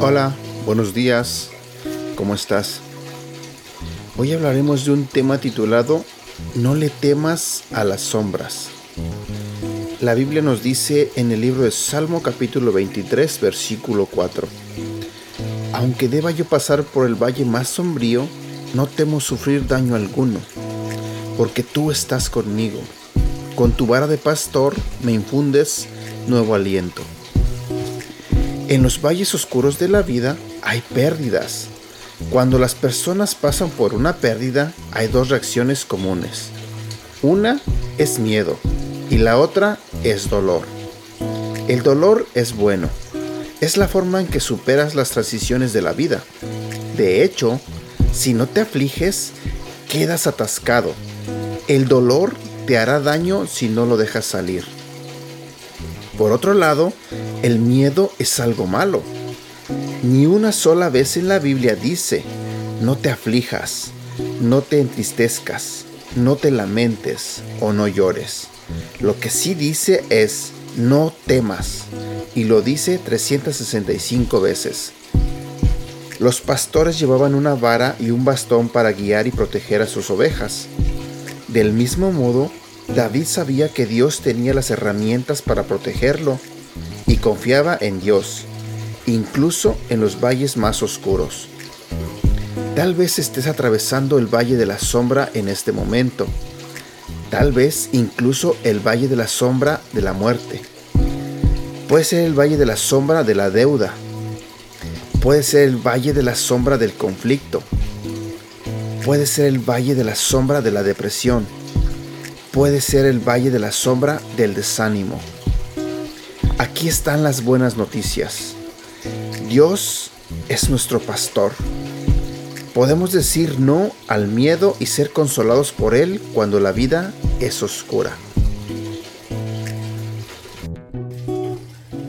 Hola, buenos días, ¿cómo estás? Hoy hablaremos de un tema titulado No le temas a las sombras. La Biblia nos dice en el libro de Salmo capítulo 23, versículo 4. Aunque deba yo pasar por el valle más sombrío, no temo sufrir daño alguno, porque tú estás conmigo. Con tu vara de pastor me infundes nuevo aliento. En los valles oscuros de la vida hay pérdidas. Cuando las personas pasan por una pérdida, hay dos reacciones comunes. Una es miedo y la otra es dolor. El dolor es bueno. Es la forma en que superas las transiciones de la vida. De hecho, si no te afliges, quedas atascado. El dolor te hará daño si no lo dejas salir. Por otro lado, el miedo es algo malo. Ni una sola vez en la Biblia dice, no te aflijas, no te entristezcas, no te lamentes o no llores. Lo que sí dice es, no temas, y lo dice 365 veces. Los pastores llevaban una vara y un bastón para guiar y proteger a sus ovejas. Del mismo modo, David sabía que Dios tenía las herramientas para protegerlo y confiaba en Dios, incluso en los valles más oscuros. Tal vez estés atravesando el valle de la sombra en este momento tal vez incluso el valle de la sombra de la muerte. Puede ser el valle de la sombra de la deuda. Puede ser el valle de la sombra del conflicto. Puede ser el valle de la sombra de la depresión. Puede ser el valle de la sombra del desánimo. Aquí están las buenas noticias. Dios es nuestro pastor Podemos decir no al miedo y ser consolados por Él cuando la vida es oscura.